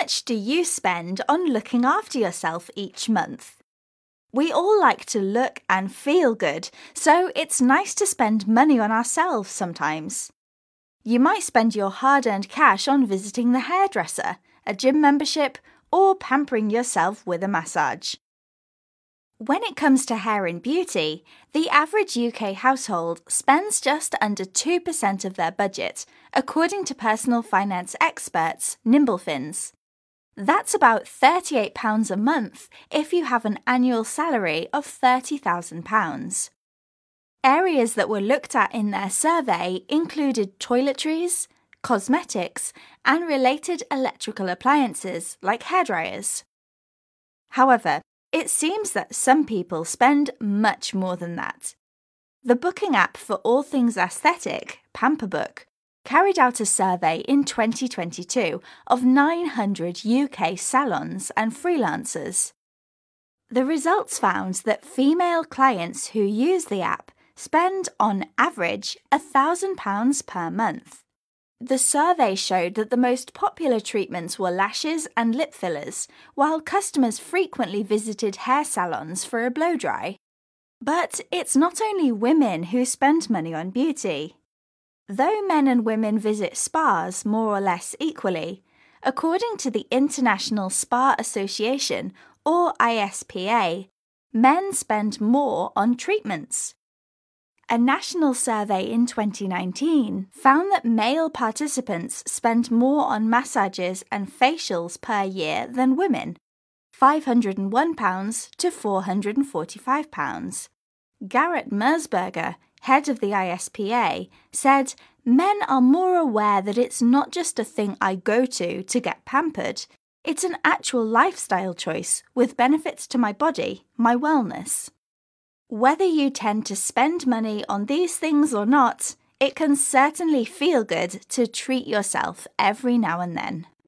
much do you spend on looking after yourself each month? We all like to look and feel good, so it's nice to spend money on ourselves sometimes. You might spend your hard earned cash on visiting the hairdresser, a gym membership, or pampering yourself with a massage. When it comes to hair and beauty, the average UK household spends just under 2% of their budget, according to personal finance experts Nimblefins. That's about £38 a month if you have an annual salary of £30,000. Areas that were looked at in their survey included toiletries, cosmetics, and related electrical appliances like hairdryers. However, it seems that some people spend much more than that. The booking app for all things aesthetic, Pamperbook, carried out a survey in 2022 of 900 UK salons and freelancers. The results found that female clients who use the app spend on average £1,000 per month. The survey showed that the most popular treatments were lashes and lip fillers, while customers frequently visited hair salons for a blow dry. But it's not only women who spend money on beauty. Though men and women visit spas more or less equally, according to the International Spa Association, or ISPA, men spend more on treatments. A national survey in 2019 found that male participants spend more on massages and facials per year than women £501 to £445. Garrett Mersberger, head of the ISPA, said men are more aware that it's not just a thing I go to to get pampered, it's an actual lifestyle choice with benefits to my body, my wellness. Whether you tend to spend money on these things or not, it can certainly feel good to treat yourself every now and then.